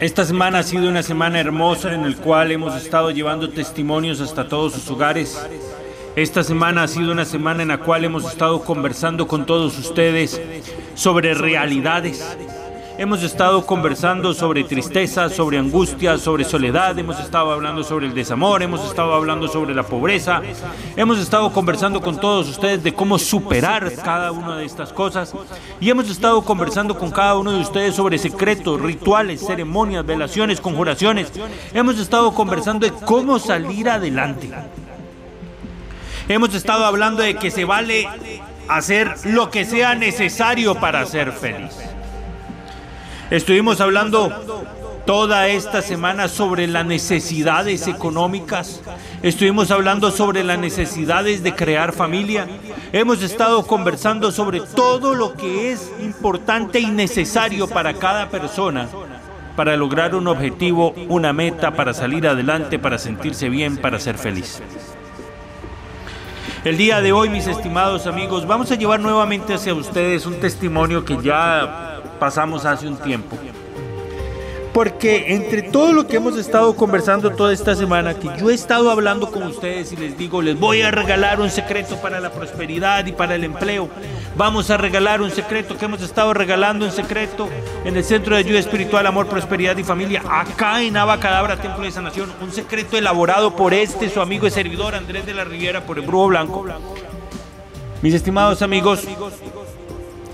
Esta semana ha sido una semana hermosa en la cual hemos estado llevando testimonios hasta todos sus hogares. Esta semana ha sido una semana en la cual hemos estado conversando con todos ustedes sobre realidades Hemos estado conversando sobre tristeza, sobre angustia, sobre soledad, hemos estado hablando sobre el desamor, hemos estado hablando sobre la pobreza, hemos estado conversando con todos ustedes de cómo superar cada una de estas cosas y hemos estado conversando con cada uno de ustedes sobre secretos, rituales, ceremonias, velaciones, conjuraciones. Hemos estado conversando de cómo salir adelante. Hemos estado hablando de que se vale hacer lo que sea necesario para ser feliz. Estuvimos hablando toda esta semana sobre las necesidades económicas. Estuvimos hablando sobre las necesidades de crear familia. Hemos estado conversando sobre todo lo que es importante y necesario para cada persona para lograr un objetivo, una meta, para salir adelante, para sentirse bien, para ser feliz. El día de hoy, mis estimados amigos, vamos a llevar nuevamente hacia ustedes un testimonio que ya pasamos hace un tiempo. Porque entre todo lo que hemos estado conversando toda esta semana, que yo he estado hablando con ustedes y les digo, les voy a regalar un secreto para la prosperidad y para el empleo. Vamos a regalar un secreto que hemos estado regalando en secreto en el Centro de Ayuda Espiritual, Amor, Prosperidad y Familia, acá en Abacadabra, Templo de Sanación. Un secreto elaborado por este, su amigo y servidor Andrés de la Riviera, por el Brujo Blanco. Mis estimados amigos,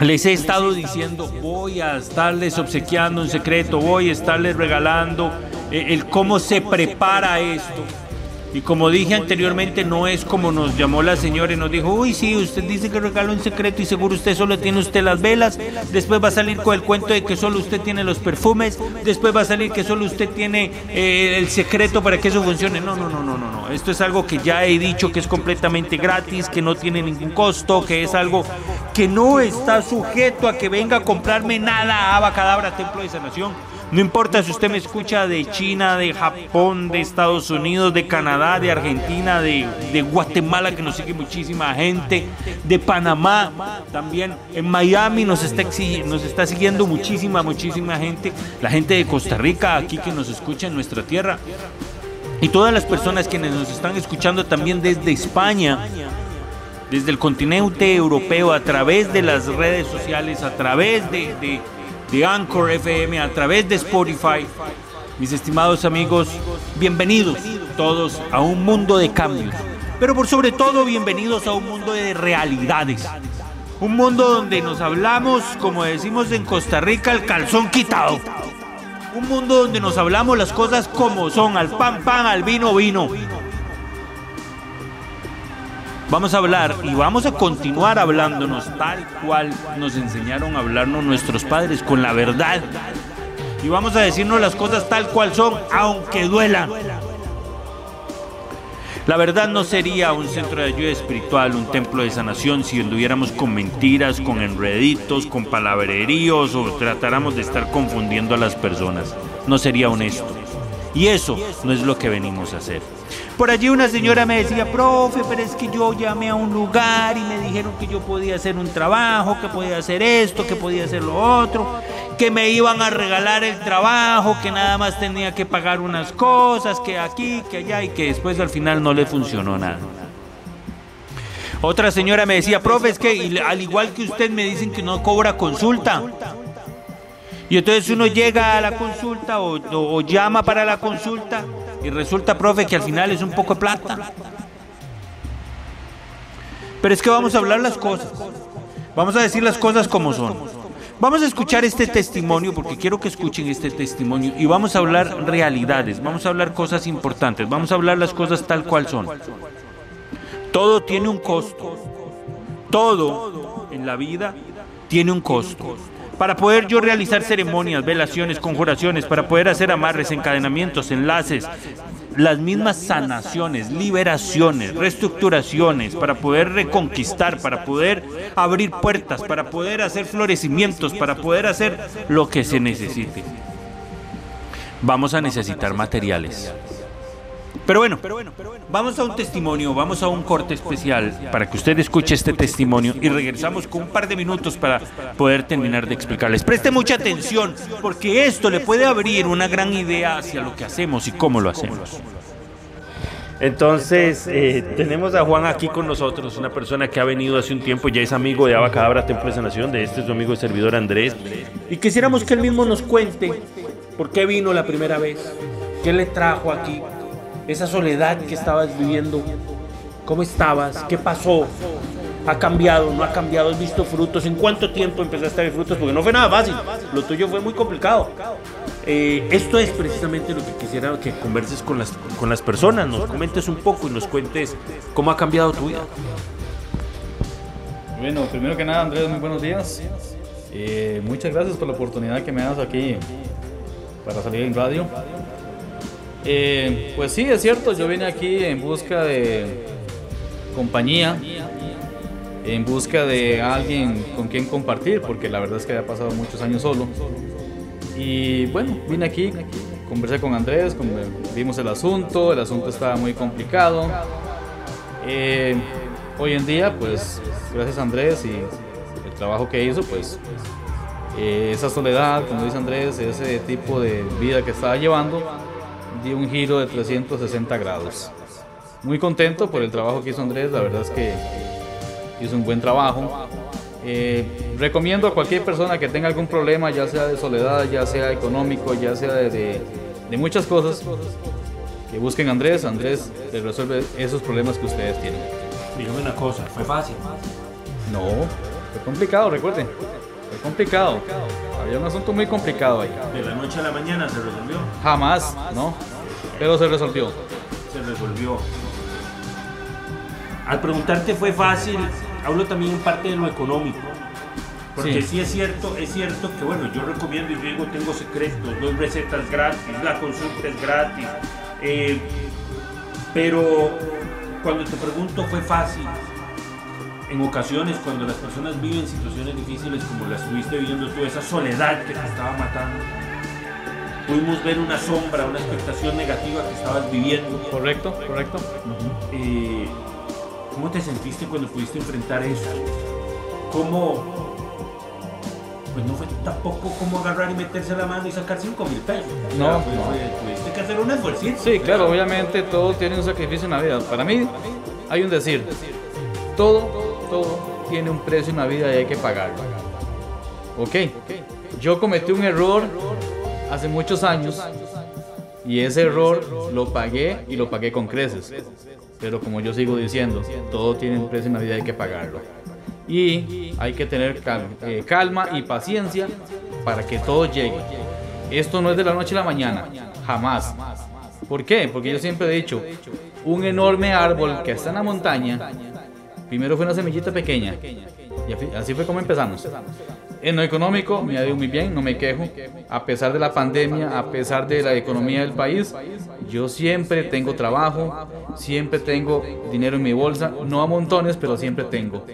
les he estado diciendo, voy a estarles obsequiando un secreto, voy a estarles regalando eh, el cómo se prepara esto. Y como dije anteriormente, no es como nos llamó la señora y nos dijo, uy, sí, usted dice que regala un secreto y seguro usted solo tiene usted las velas, después va a salir con el cuento de que solo usted tiene los perfumes, después va a salir que solo usted tiene eh, el secreto para que eso funcione. No, no, no, no, no, no. Esto es algo que ya he dicho que es completamente gratis, que no tiene ningún costo, que es algo que no está sujeto a que venga a comprarme nada a Abacadabra, Templo de Sanación no importa si usted me escucha de China, de Japón, de Estados Unidos, de Canadá, de Argentina, de, Guatemala, que nos sigue muchísima gente, de Panamá, también en Miami nos está, nos está siguiendo muchísima, muchísima gente. La gente de Costa Rica, aquí que nos escucha en nuestra tierra. Y todas las personas quienes nos están escuchando también desde España, desde el continente europeo, a través de las redes sociales, a través de de Anchor FM, a través de Spotify. Mis estimados amigos, bienvenidos todos a un mundo de cambios, pero por sobre todo bienvenidos a un mundo de realidades. Un mundo donde nos hablamos, como decimos en Costa Rica, el calzón quitado. Un mundo donde nos hablamos las cosas como son, al pan pan, al vino vino. Vamos a hablar y vamos a continuar hablándonos tal cual nos enseñaron a hablarnos nuestros padres, con la verdad. Y vamos a decirnos las cosas tal cual son, aunque duela. La verdad no sería un centro de ayuda espiritual, un templo de sanación si anduviéramos con mentiras, con enreditos, con palabreríos o tratáramos de estar confundiendo a las personas. No sería honesto. Y eso no es lo que venimos a hacer. Por allí una señora me decía, profe, pero es que yo llamé a un lugar y me dijeron que yo podía hacer un trabajo, que podía hacer esto, que podía hacer lo otro, que me iban a regalar el trabajo, que nada más tenía que pagar unas cosas, que aquí, que allá, y que después al final no le funcionó nada. Otra señora me decía, profe, es que al igual que usted me dicen que no cobra consulta. Y entonces uno llega a la consulta o, o llama para la consulta y resulta, profe, que al final es un poco de plata. Pero es que vamos a hablar las cosas. Vamos a decir las cosas como son. Vamos a escuchar este testimonio porque quiero que escuchen este testimonio y vamos a hablar realidades, vamos a hablar cosas importantes, vamos a hablar las cosas tal cual son. Todo tiene un costo. Todo en la vida tiene un costo. Para poder yo realizar ceremonias, velaciones, conjuraciones, para poder hacer amarres, encadenamientos, enlaces, las mismas sanaciones, liberaciones, reestructuraciones, para poder reconquistar, para poder abrir puertas, para poder hacer florecimientos, para poder hacer lo que se necesite. Vamos a necesitar materiales. Pero bueno, vamos a un testimonio, vamos a un corte especial para que usted escuche este testimonio y regresamos con un par de minutos para poder terminar de explicarles. Preste mucha atención porque esto le puede abrir una gran idea hacia lo que hacemos y cómo lo hacemos. Entonces, eh, tenemos a Juan aquí con nosotros, una persona que ha venido hace un tiempo, ya es amigo de Abacadabra Templo de Sanación, de este es su amigo y servidor Andrés. Y quisiéramos que él mismo nos cuente por qué vino la primera vez, qué le trajo aquí, esa soledad que estabas viviendo, cómo estabas, qué pasó, ha cambiado, no ha cambiado, has visto frutos, en cuánto tiempo empezaste a ver frutos, porque no fue nada fácil, lo tuyo fue muy complicado. Eh, esto es precisamente lo que quisiera que converses con las, con las personas, nos comentes un poco y nos cuentes cómo ha cambiado tu vida. Bueno, primero que nada, Andrés, muy buenos días. Eh, muchas gracias por la oportunidad que me das aquí para salir en radio. Eh, pues sí, es cierto, yo vine aquí en busca de compañía, en busca de alguien con quien compartir, porque la verdad es que había pasado muchos años solo. Y bueno, vine aquí, conversé con Andrés, vimos el asunto, el asunto estaba muy complicado. Eh, hoy en día, pues gracias a Andrés y el trabajo que hizo, pues eh, esa soledad, como dice Andrés, ese tipo de vida que estaba llevando, dio un giro de 360 grados. Muy contento por el trabajo que hizo Andrés, la verdad es que hizo un buen trabajo. Eh, recomiendo a cualquier persona que tenga algún problema, ya sea de soledad, ya sea económico, ya sea de, de, muchas cosas, que busquen a Andrés. Andrés les resuelve esos problemas que ustedes tienen. Dígame una cosa, ¿fue fácil? No, fue complicado, recuerden. Fue complicado. Había un asunto muy complicado ahí. ¿De la noche a la mañana se resolvió? Jamás, ¿no? Pero se resolvió. Se resolvió. Al preguntarte fue fácil, hablo también en parte de lo económico. Porque sí. es cierto, es cierto que bueno, yo recomiendo y digo, tengo secretos, doy recetas gratis, la consulta es gratis. Eh, pero cuando te pregunto fue fácil. En ocasiones, cuando las personas viven situaciones difíciles como las estuviste viviendo tú, esa soledad que te estaba matando, pudimos ver una sombra, una expectación negativa que estabas viviendo. Correcto, correcto. Eh, ¿Cómo te sentiste cuando pudiste enfrentar eso? ¿Cómo? Pues no fue tampoco como agarrar y meterse la mano y sacar 5 mil pesos. No, pues, no. Tuviste que hacer un esfuerzo. Sí, claro, obviamente todo tiene un sacrificio en la vida. Para mí hay un decir, todo, todo tiene un precio en la vida y hay que pagarlo. Ok, yo cometí un error hace muchos años y ese error lo pagué y lo pagué con creces. Pero como yo sigo diciendo, todo tiene un precio en la vida y hay que pagarlo. Y hay que tener calma, eh, calma y paciencia para que todo llegue. Esto no es de la noche a la mañana, jamás. ¿Por qué? Porque yo siempre he dicho, un enorme árbol que está en la montaña, primero fue una semillita pequeña. Y así fue como empezamos. En lo económico me ha ido muy bien, no me quejo. A pesar de la pandemia, a pesar de la economía del país, yo siempre tengo trabajo, siempre tengo dinero en mi bolsa, no a montones, pero siempre tengo.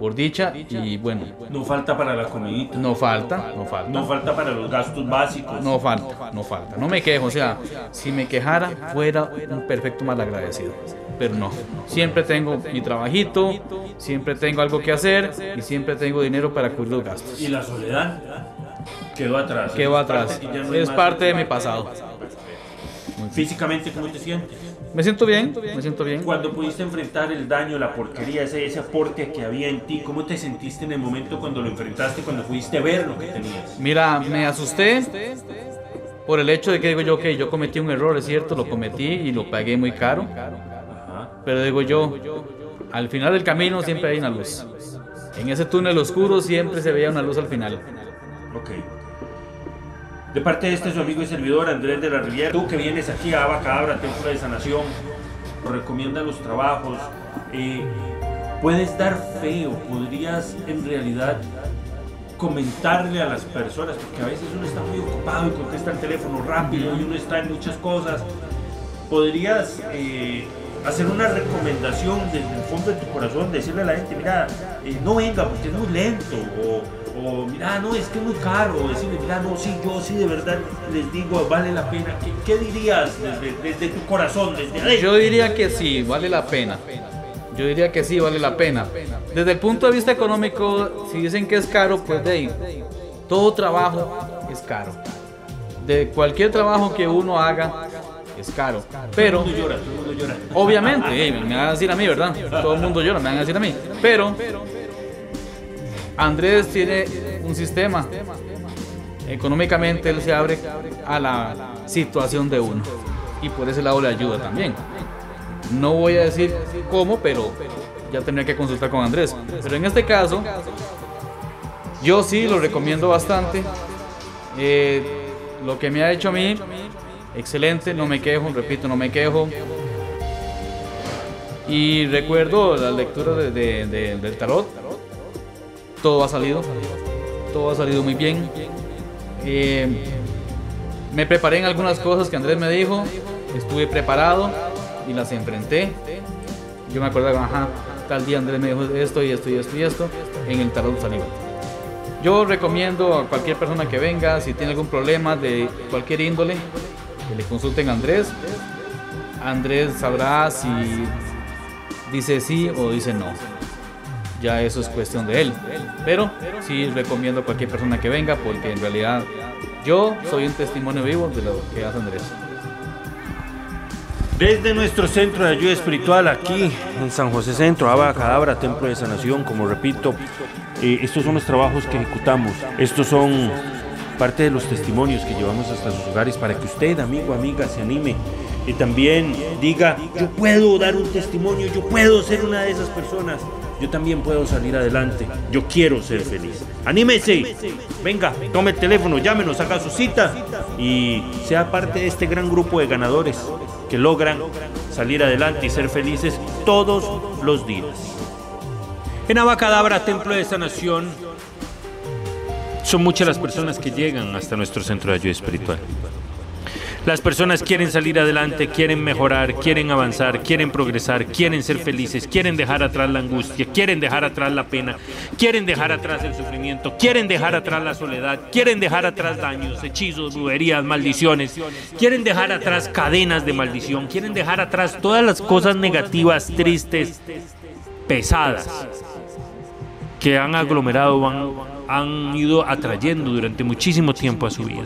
Por dicha y bueno. No falta para la comidita. No falta, no falta. No falta para los gastos básicos. No falta, no falta. No me quejo, o sea, si me quejara fuera un perfecto malagradecido. Pero no, siempre tengo mi trabajito, siempre tengo algo que hacer y siempre tengo dinero para cubrir los gastos. ¿Y la soledad? Quedó atrás. Quedó atrás. Es parte de mi pasado. Físicamente, ¿cómo te sientes? Me siento bien, me siento bien. Cuando pudiste enfrentar el daño, la porquería, ese, ese aporte que había en ti, ¿cómo te sentiste en el momento cuando lo enfrentaste, cuando pudiste ver lo que tenías? Mira, me asusté por el hecho de que digo yo, que yo cometí un error, es cierto, lo cometí y lo pagué muy caro. Pero digo yo, al final del camino siempre hay una luz. En ese túnel oscuro siempre se veía una luz al final. Ok. De parte de este su amigo y servidor Andrés de la Riviera, tú que vienes aquí a Abacadabra, Templo de Sanación, recomienda los trabajos, eh, puedes dar fe o podrías en realidad comentarle a las personas, porque a veces uno está muy ocupado y contesta el teléfono rápido y uno está en muchas cosas. Podrías eh, hacer una recomendación desde el fondo de tu corazón, decirle a la gente, mira, eh, no venga porque es muy lento, o mira, no, es que es muy caro, decirle, mira, no, sí, yo sí de verdad les digo, vale la pena. ¿Qué, qué dirías desde, desde, tu corazón, desde adentro? Yo diría que sí, vale la pena. Yo diría que sí, vale la pena. Desde el punto de vista económico, si dicen que es caro, pues de ahí, todo trabajo es caro. De cualquier trabajo que uno haga, es caro. Pero, Todo el mundo llora, todo el mundo llora. obviamente, hey, me van a decir a mí, ¿verdad? Todo el mundo llora, me van a decir a mí. Pero, Andrés tiene un sistema. Económicamente él se abre a la situación de uno. Y por ese lado le ayuda también. No voy a decir cómo, pero ya tendría que consultar con Andrés. Pero en este caso, yo sí lo recomiendo bastante. Eh, lo que me ha hecho a mí, excelente, no me quejo, repito, no me quejo. Y recuerdo la lectura de- de- de- del tarot. Todo ha salido. Todo ha salido muy bien. Eh, me preparé en algunas cosas que Andrés me dijo. Estuve preparado y las enfrenté. Yo me acordaba, ajá, tal día Andrés me dijo esto y esto y esto y esto. En el tarot salió. Yo recomiendo a cualquier persona que venga, si tiene algún problema de cualquier índole, que le consulten a Andrés. Andrés sabrá si dice sí o dice no. Ya eso es cuestión de él. Pero sí recomiendo a cualquier persona que venga porque en realidad yo soy un testimonio vivo de lo que hace Andrés. Desde nuestro centro de ayuda espiritual aquí en San José Centro, Abacadabra, Templo de Sanación, como repito, eh, estos son los trabajos que ejecutamos. Estos son parte de los testimonios que llevamos hasta sus hogares para que usted, amigo, amiga, se anime y también diga, yo puedo dar un testimonio, yo puedo ser una de esas personas. Yo también puedo salir adelante. Yo quiero ser feliz. Anímese. Venga, tome el teléfono, llámenos, haga su cita y sea parte de este gran grupo de ganadores que logran salir adelante y ser felices todos los días. En Abacadabra, Templo de Sanación, son muchas las personas que llegan hasta nuestro centro de ayuda espiritual. Las personas quieren salir adelante, quieren mejorar, quieren avanzar, quieren progresar, quieren ser felices, quieren dejar atrás la angustia, quieren dejar atrás la pena, quieren dejar atrás el sufrimiento, quieren dejar atrás la soledad, quieren dejar atrás daños, hechizos, brujerías, maldiciones, quieren dejar atrás cadenas de maldición, quieren dejar atrás todas las cosas negativas, tristes, pesadas que han aglomerado, han, han ido atrayendo durante muchísimo tiempo a su vida.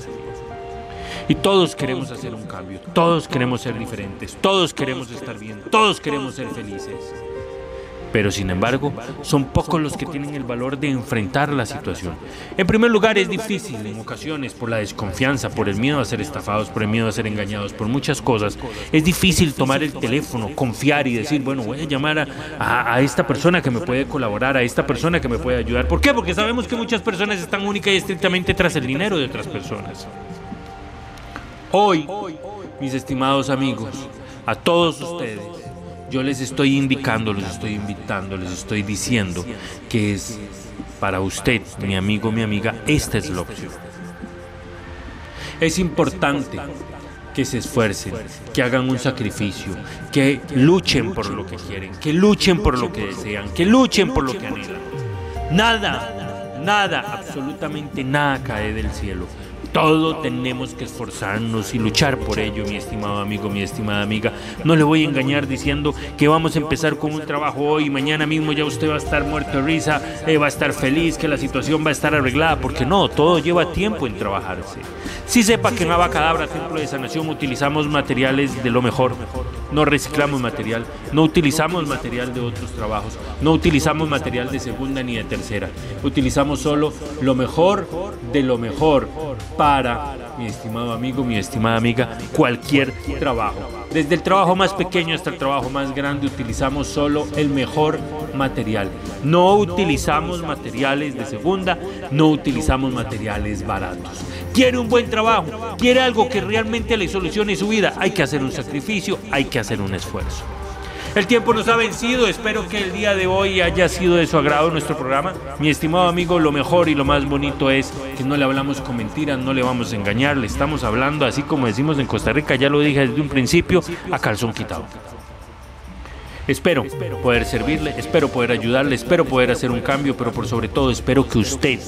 Y todos queremos hacer un cambio, todos queremos ser diferentes, todos queremos estar bien, todos queremos ser felices. Pero sin embargo, son pocos los que tienen el valor de enfrentar la situación. En primer lugar, es difícil en ocasiones por la desconfianza, por el miedo a ser estafados, por el miedo a ser engañados, por muchas cosas. Es difícil tomar el teléfono, confiar y decir, bueno, voy a llamar a, esta persona que me puede colaborar, a esta persona que me puede ayudar. ¿Por qué? Porque sabemos que muchas personas están única y estrictamente tras el dinero de otras personas. Hoy, mis estimados amigos, a todos ustedes, yo les estoy indicando, les estoy invitando, les estoy diciendo que es para usted, mi amigo, mi amiga, esta es la opción. Es importante que se esfuercen, que hagan un sacrificio, que luchen por lo que quieren, que luchen por lo que desean, que luchen por lo que anhelan. Nada, nada, absolutamente nada cae del cielo. Todo tenemos que esforzarnos y luchar por ello, mi estimado amigo, mi estimada amiga. No le voy a engañar diciendo que vamos a empezar con un trabajo hoy y mañana mismo ya usted va a estar muerto de risa, eh, va a estar feliz, que la situación va a estar arreglada, porque no, todo lleva tiempo en trabajarse. Si sepa que en Abacadabra, Templo de Sanación, utilizamos materiales de lo mejor. No reciclamos material, no utilizamos material de otros trabajos, no utilizamos material de segunda ni de tercera. Utilizamos solo lo mejor de lo mejor para, mi estimado amigo, mi estimada amiga, cualquier trabajo. Desde el trabajo más pequeño hasta el trabajo más grande utilizamos solo el mejor material. No utilizamos materiales de segunda, no utilizamos materiales baratos. Quiere un buen trabajo, quiere algo que realmente le solucione su vida, hay que hacer un sacrificio, hay que hacer un esfuerzo. El tiempo nos ha vencido. Espero que el día de hoy haya sido de su agrado nuestro programa. Mi estimado amigo, lo mejor y lo más bonito es que no le hablamos con mentiras, no le vamos a engañar, le estamos hablando así como decimos en Costa Rica, ya lo dije desde un principio, a calzón quitado. Espero poder servirle, espero poder ayudarle, espero poder hacer un cambio, pero por sobre todo espero que usted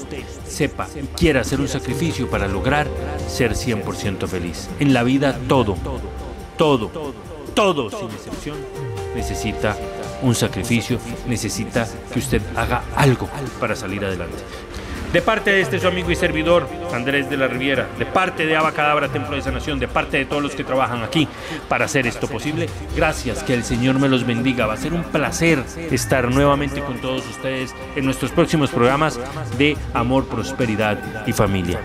sepa y quiera hacer un sacrificio para lograr ser 100% feliz. En la vida todo, todo, todo sin excepción necesita un sacrificio, necesita que usted haga algo para salir adelante. De parte de este su amigo y servidor, Andrés de la Riviera, de parte de Abacadabra Templo de Sanación, de parte de todos los que trabajan aquí para hacer esto posible, gracias, que el Señor me los bendiga. Va a ser un placer estar nuevamente con todos ustedes en nuestros próximos programas de amor, prosperidad y familia.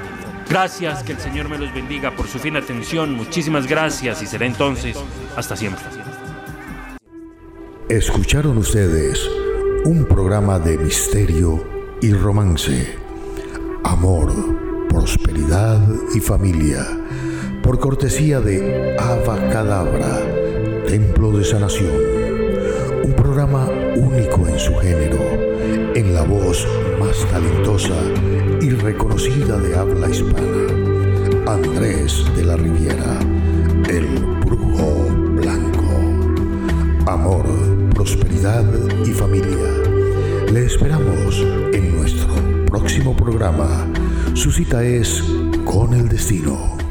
Gracias, que el Señor me los bendiga por su fina atención. Muchísimas gracias y será entonces hasta siempre. Escucharon ustedes un programa de misterio y romance, amor, prosperidad y familia, por cortesía de Ava Cadabra, Templo de Sanación, un programa único en su género, en la voz más talentosa y reconocida de habla hispana, Andrés de la Riviera, el brujo blanco. Amor, prosperidad y familia. Le esperamos en nuestro próximo programa. Su cita es con el destino.